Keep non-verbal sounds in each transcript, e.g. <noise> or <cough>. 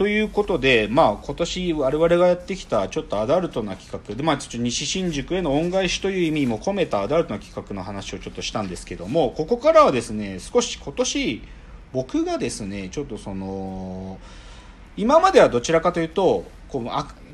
ということで、まあ、今年我々がやってきたちょっとアダルトな企画で、まあ、ちょっと西新宿への恩返しという意味も込めたアダルトな企画の話をちょっとしたんですけどもここからはですね少し今年僕がですねちょっとその今まではどちらかというとこう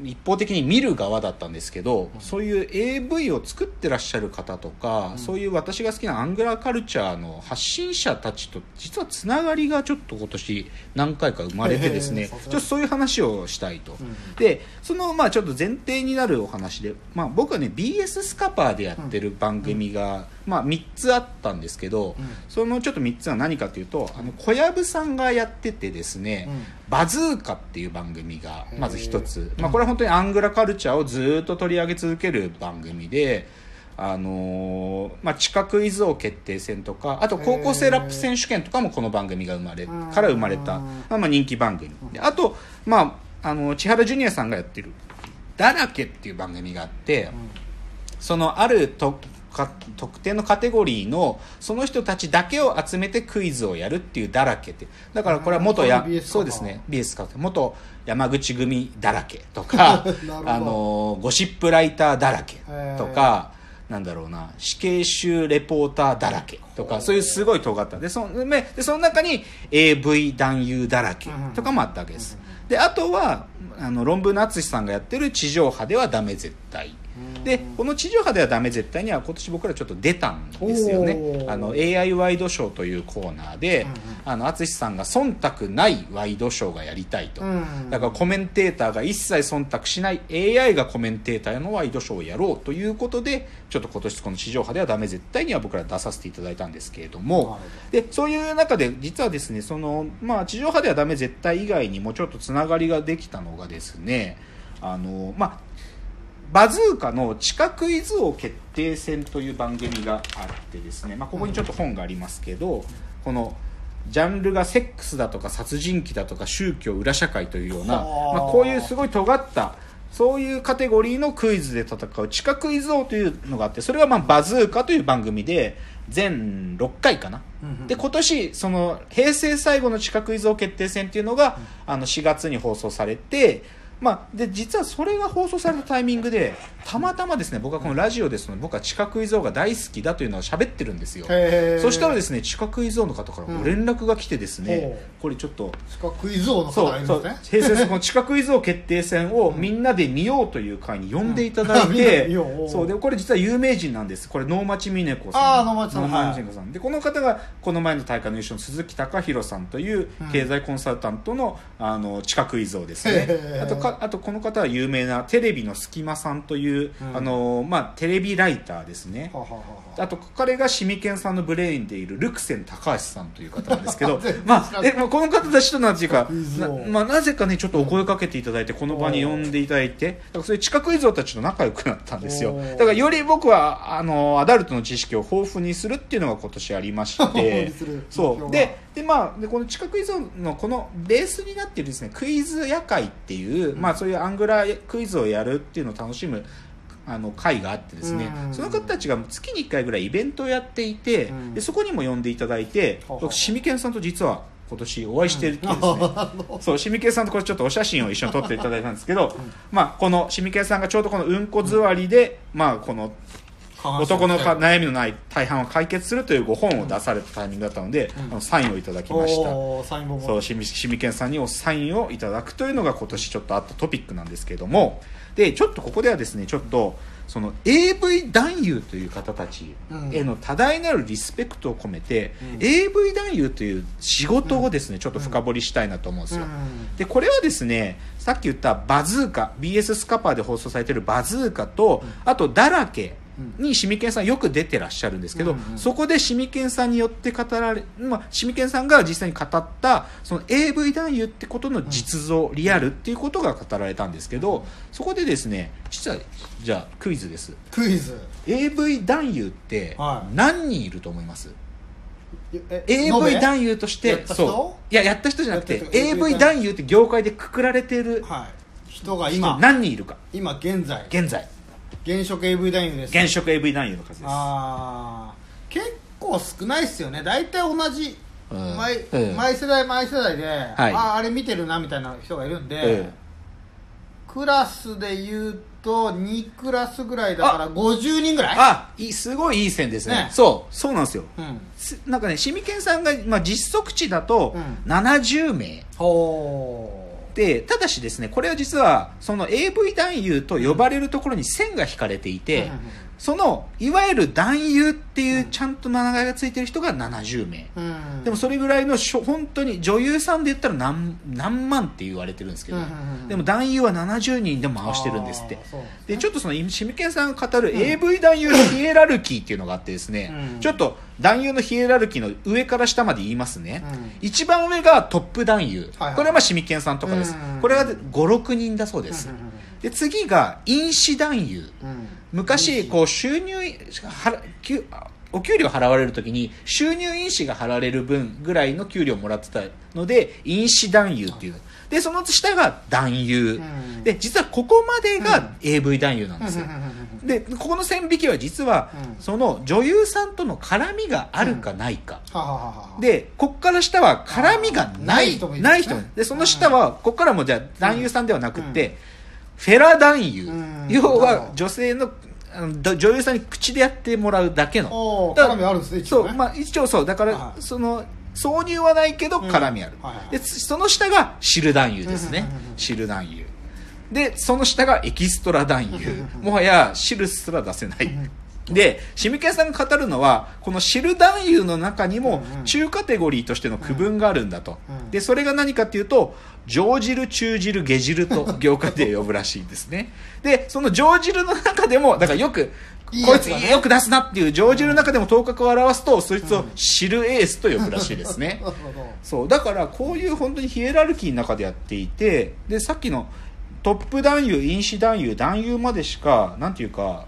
一方的に見る側だったんですけど、そういう AV を作ってらっしゃる方とか、そういう私が好きなアングラーカルチャーの発信者たちと実はつながりがちょっと今年何回か生まれてですね、ちょっとそういう話をしたいと、でそのまあちょっと前提になるお話で、まあ、僕はね BS スカパーでやってる番組が、まあ、3つあったんですけど、そのちょっと3つは何かというとあの小籔さんがやっててですね、バズーカっていう番組がまず一つ、まあ、これは本当にアングラカルチャーをずっと取り上げ続ける番組で、あのーまあ、地下クイズ王決定戦とかあと高校生ラップ選手権とかもこの番組が生まれから生まれた、まあ、まあ人気番組。であと、まあ、あの千原ジュニアさんがやってる「だらけ」っていう番組があって、そのあるとか特定のカテゴリーのその人たちだけを集めてクイズをやるっていうだらけって。だからこれは元やそうですね。BS か元山口組だらけとか <laughs> あのゴシップライターだらけとかなんだろうな死刑囚レポーターだらけとかそういうすごい尖った。でそのでその中に AV 男優だらけとかもあったわけです。であとはあの論文の淳さんがやってる地上波ではダメ絶対でこの地上波ではダメ絶対には今年僕らちょっと出たんですよね。あの AI ワイドショーというコーナーで、あの淳さんが忖度ないワイドショーがやりたいと、うんだからコメンテーターが一切忖度しない AI がコメンテーターのワイドショーをやろうということでちょっと今年この地上波ではダメ絶対には僕ら出させていただいたんですけれども。でそういう中で実はですねその、まあ、地上波ではダメ絶対以外にもちょっとつながりができたのがですねあのまあバズーカの地下クイズ王決定戦という番組があってですね、まあ、ここにちょっと本がありますけど、このジャンルがセックスだとか殺人鬼だとか宗教裏社会というような、はあ。まあ、こういうすごい尖ったそういうカテゴリーのクイズで戦う地下クイズ王というのがあってそれがまあバズーカという番組で全6回かな、うんで今年その平成最後の地下クイズ王決定戦っていうのが、あの4月に放送されて、まあ、で実はそれが放送されたタイミングでたまたまですね僕はこのラジオですので僕は地下クイズ王が大好きだというのを喋ってるんですよ。そしたらですね地下クイズ王の方からご連絡が来てですね、ほこれちょっと地下クイズ王のそうそう方がいるんですね平成この地下クイズ王決定戦をみんなで見ようという会に呼んでいただいて、<laughs> うおう。そうでこれ実は有名人なんです。これ能町みね子さん。能町さん。能町みね子さん。でこの方がこの前の大会の優勝の鈴木貴弘さんという経済コンサルタントのあの地下クイズ王ですね。あとかあとこの方は有名なテレビの隙間さんという、うん。あのまあ、テレビライターですね。ははははあ。と彼がシミケンさんのブレインでいるルクセン高橋さんという方なんですけど <laughs> まあえまあこの方たちとなんていうかな,、王まあ、なぜかねちょっとお声かけていただいてこの場に呼んでいただいて。だからそういう地下クイズ王たちと仲良くなったんですよ。だからより僕はあのアダルトの知識を豊富にするっていうのが今年ありまして。<laughs> そう。ででまあでこの地下クイズ王のこのベースになっているですねクイズ夜会っていう、まあそういうアングラークイズをやるっていうのを楽しむあの会があってですね、うんその方たちが月に1回ぐらいイベントをやっていて、うんでそこにも呼んでいただいて、僕シミケンさんと実は今年お会いしてるってですね、あの <laughs> そうシミケンさんとこれちょっとお写真を一緒に撮っていただいたんですけど、まあこのシミケンさんがちょうどこのうんこ座りで、まあこの男のか悩みのない大半を解決するというご本を出されたタイミングだったので、あのサインをいただきました。そうしみしみけんさんにおサインをいただくというのが今年ちょっとあったトピックなんですけれどもでちょっとここではですねちょっとその AV 男優という方たちへの多大なるリスペクトを込めて、うん。AV 男優という仕事をですね、ちょっと深掘りしたいなと思うんですよ、うん。でこれはですねさっき言ったバズーカ BS スカパーで放送されているバズーカと、あとだらけにシミケンさんよく出てらっしゃるんですけど、うんうんそこでシミケンさんによって語られ、まあ、シミケンさんが実際に語ったその AV 男優ってことの実像、リアルっていうことが語られたんですけどそこでですね実はじゃあクイズです。クイズ。AV 男優ってはい。何人いると思います、え AV 優男優としてそう。いややった人じゃなくて AV 男優。って業界でくくられているはい。人が人今何人いるか。今現在。現在現職 AV 男優です。現職 AV 男優の数です。ああ結構少ないっすよね。大体同じうん。毎うん毎世代毎世代で、い。ああれ見てるなみたいな人がいるんで、えクラスで言うと2クラスぐらいだから50人ぐらい？あいいすごいいい線ですね。ね。そう。そうなんですよ。うん。すなんかねシミケンさんが、まあ、実測値だとうん。70名、ほでただしですねこれは実はその AV 男優と呼ばれるところに線が引かれていて、そのいわゆる男優っていうちゃんと名前がついてる人が70名、う、うん、でもそれぐらいのしょ本当に女優さんで言ったら何何万って言われてるんですけど、でも男優は70人でも回してるんですって。ですね。でちょっとそのシミケンさんが語る AV 男優のヒエラルキーっていうのがあってですね、うん。ちょっと男優のヒエラルキーの上から下まで言いますね、うん。一番上がトップ男優、はいはい。これはまあシミケンさんとかです、うんこれは56人だそうです、うんうんうんで次が飲酒男優。うん。昔こう収入お給料払われるときに収入印紙が貼られる分ぐらいの給料をもらってたので印紙男優っていう。でその下が男優、うん。で実はここまでが AV 男優なんですよ、うんうんうんうんでここの線引きは実は、うん。その女優さんとの絡みがあるかないか、ははははでこっから下は絡みがないない人でその下はこっからもじゃあ男優さんではなくて、フェラ男優、うん。要は女性の女優さんに口でやってもらうだけの。絡みあるんですね一応ね。そうまあ一応そう。だから、はいその挿入はないけどうん。絡みある、はいはいでつその下が汁男優ですね。汁男優。でその下がエキストラ男優。もはや汁すら出せないでシミケンさんが語るのはこの汁男優の中にも中カテゴリーとしての区分があるんだと、うんでそれが何かっていうと上汁中汁下汁と業界で呼ぶらしいんですね。でその上汁の中でもだからよくこいついいやつよく出すなっていう上汁の中でも頭角を表すとそいつを汁エースと呼ぶらしいですね。<laughs> そうだからこういう本当にヒエラルキーの中でやっていてでさっきのトップ男優飲酒男優男優までしかなんていうか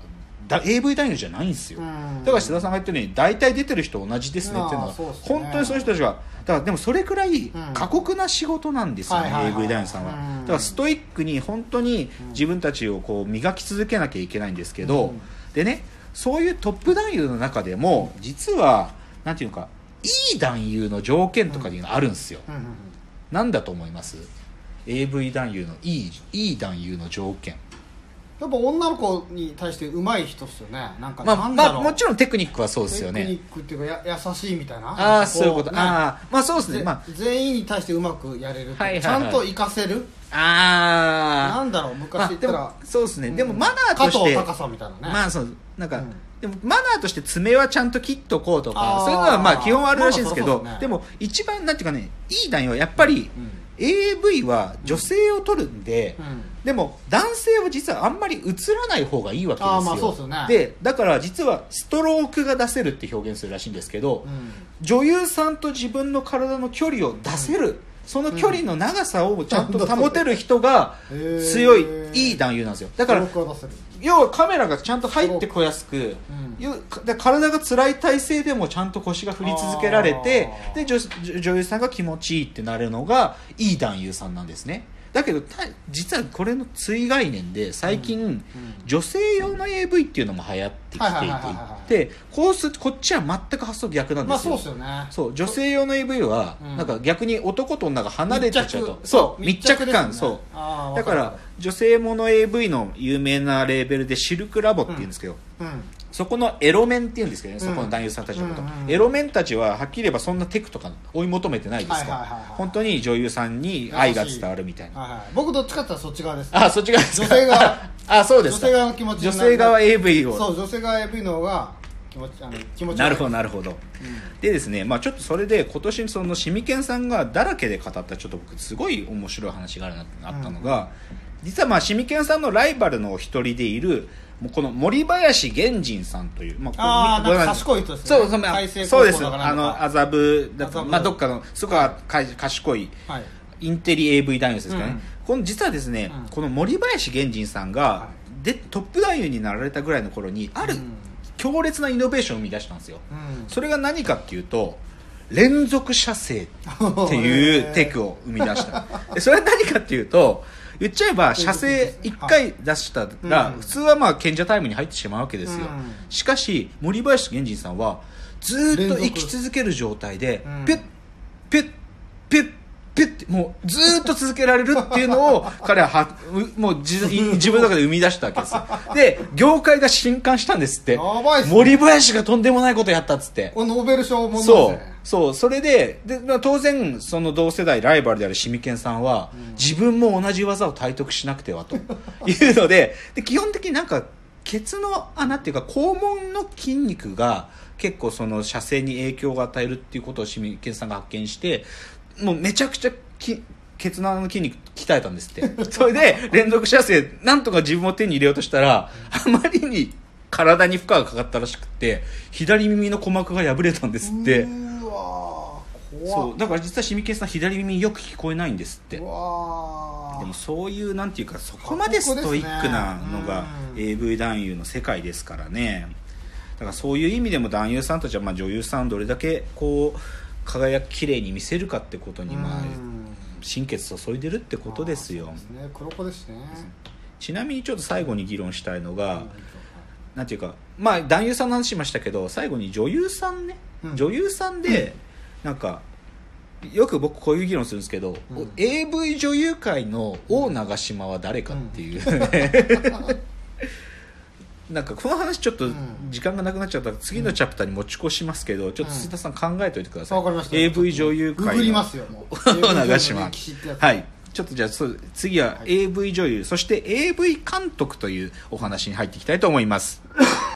だ AV 男優じゃないんですよ、うん。だから志田さんが言ったように大体出てる人同じですねっていうのはね。本当にそういう人たちがだからでもそれくらいん。過酷な仕事なんですよね、AV 男優さんは、うん。だからストイックに本当に自分たちをこう磨き続けなきゃいけないんですけど、うん。でねそういうトップ男優の中でも実はなんていうのかいい男優の条件とかいうのがあるんですよ、なんだと思います？AV 男優のいいいい男優の条件やっぱ女の子に対して上手い人っすよね。なんかまあ、なんだろう。まあ、もちろんテクニックはそうですよね。テクニックっていうかや優しいみたいな。ああそういうこと、ね。ああまあそうですね。ぜまあ。全員に対してうまくやれるはいはいはい。ちゃんと活かせる？ああなんだろうま昔言ったら。もそうですね、うん。でもマナーとして。加藤みたいなね。まあそう。なんか、うん。でもマナーとして爪はちゃんと切っとこうとかそういうのはまあ基本はあるらしいんですけど、まあまあそうそうでも一番なんていうかねいい男優はやっぱり、うん AV は女性を撮るんで、うん。でも男性は実はあんまり映らない方がいいわけですよ。あーまあそうっすよね。でだから実はストロークが出せるって表現するらしいんですけど、うん。女優さんと自分の体の距離を出せる、その距離の長さをちゃんと保てる人が強い、いい男優なんですよ。だから記録は出せる要はカメラがちゃんと入ってこやすく、ん。要で体が辛い体勢でもちゃんと腰が振り続けられてで女女女優さんが気持ちいいってなるのがいい男優さんなんですね。だけどた実はこれの追概念で最近、女性用の AV っていうのも流行ってきていはいはいはいはいはてこうすこっちは全く発想逆なんですよ、まあそうっすよね。そう女性用の AV は、うんなんか逆に男と女が離れてっちゃうと。そう密着感、ね。そう。だから女性もの AV の有名なレーベルでシルクラボっていうんですけど、うん。そこのエロメンっていうんですけどね、そこの男優さんたちのこと、うんうんうん。エロメンたちははっきり言えばそんなテクとか追い求めてないですから、はいはい本当に女優さんに愛が伝わるみたいな。はいはい。僕どっちかってそっち側ですあそっち側ですか。女性側あそうですか。女性側の気持ち女性側 AV を。そう女性側 AV の方が気持ちあの気持ちなるほどどなるほど、でですねまあちょっとそれで今年そのシミケンさんがだらけで語ったちょっと僕すごい面白い話があるなってあったのが、実はまあシミケンさんのライバルのお一人でいるもうこの森林源人さんという、まあーこれなんか賢い人ですね。そうそう,、そうです。あの麻布まあどっかのすごいか賢いはい。インテリ AV 男優ですからね、うんこの実はですね、うん。この森林源人さんが、はでトップ男優になられたぐらいの頃にあるうん強烈なイノベーションを生み出したんですよ、うん。それが何かっていうと連続射精っていう <laughs> テクを生み出した。<laughs> でそれは何かっていうと言っちゃえば射精1回出したらうん。普通はまあ賢者タイムに入ってしまうわけですよ、うん。しかし森林源人さんはずーっと生き続ける状態でうん。ピュッピュッピュッピュッてもうずーっと続けられるっていうのを <laughs> 彼ははうもう自 <laughs> 自分の中で生み出したわけです。よで業界が震撼したんですって。森林がとんでもないことやったっつって。ノーベル賞もそう。そう。それでで、まあ、当然その同世代ライバルであるシミケンさんは、自分も同じ技を体得しなくてはと。<laughs> いうのでで基本的になんかケツの穴っていうか肛門の筋肉が結構その射精に影響を与えるっていうことをシミケンさんが発見してもうめちゃくちゃきケツの穴の筋肉鍛えたんですって。<laughs> それで連続射精なんとか自分を手に入れようとしたらあまりに体に負荷がかかったらしくって左耳の鼓膜が破れたんですって。そうだから実はシミケンさん左耳よく聞こえないんですって。でもそういうなんていうかそこまでストイックなのがうん。AV 男優の世界ですからね。だからそういう意味でも男優さんたちはまあ女優さんをどれだけこう輝き綺麗に見せるかってことにまあうん。心血注いでるってことですよ。すね。黒子ですね。ちなみにちょっと最後に議論したいのがなんていうかまあ男優さんの話しましたけど最後に女優さんね、うん。女優さんでなんかよく僕こういう議論するんですけど、うん。AV 女優界の王長島は誰かっていう、<laughs> なんかこの話ちょっとん時間がなくなっちゃったら次のチャプターに持ち越しますけどちょっと須田さん考えておいてください、わかりました。AV 女優界の。長島 <laughs> はい。ちょっとじゃあ次ははい。AV 女優、そして AV 監督というお話に入っていきたいと思います <laughs>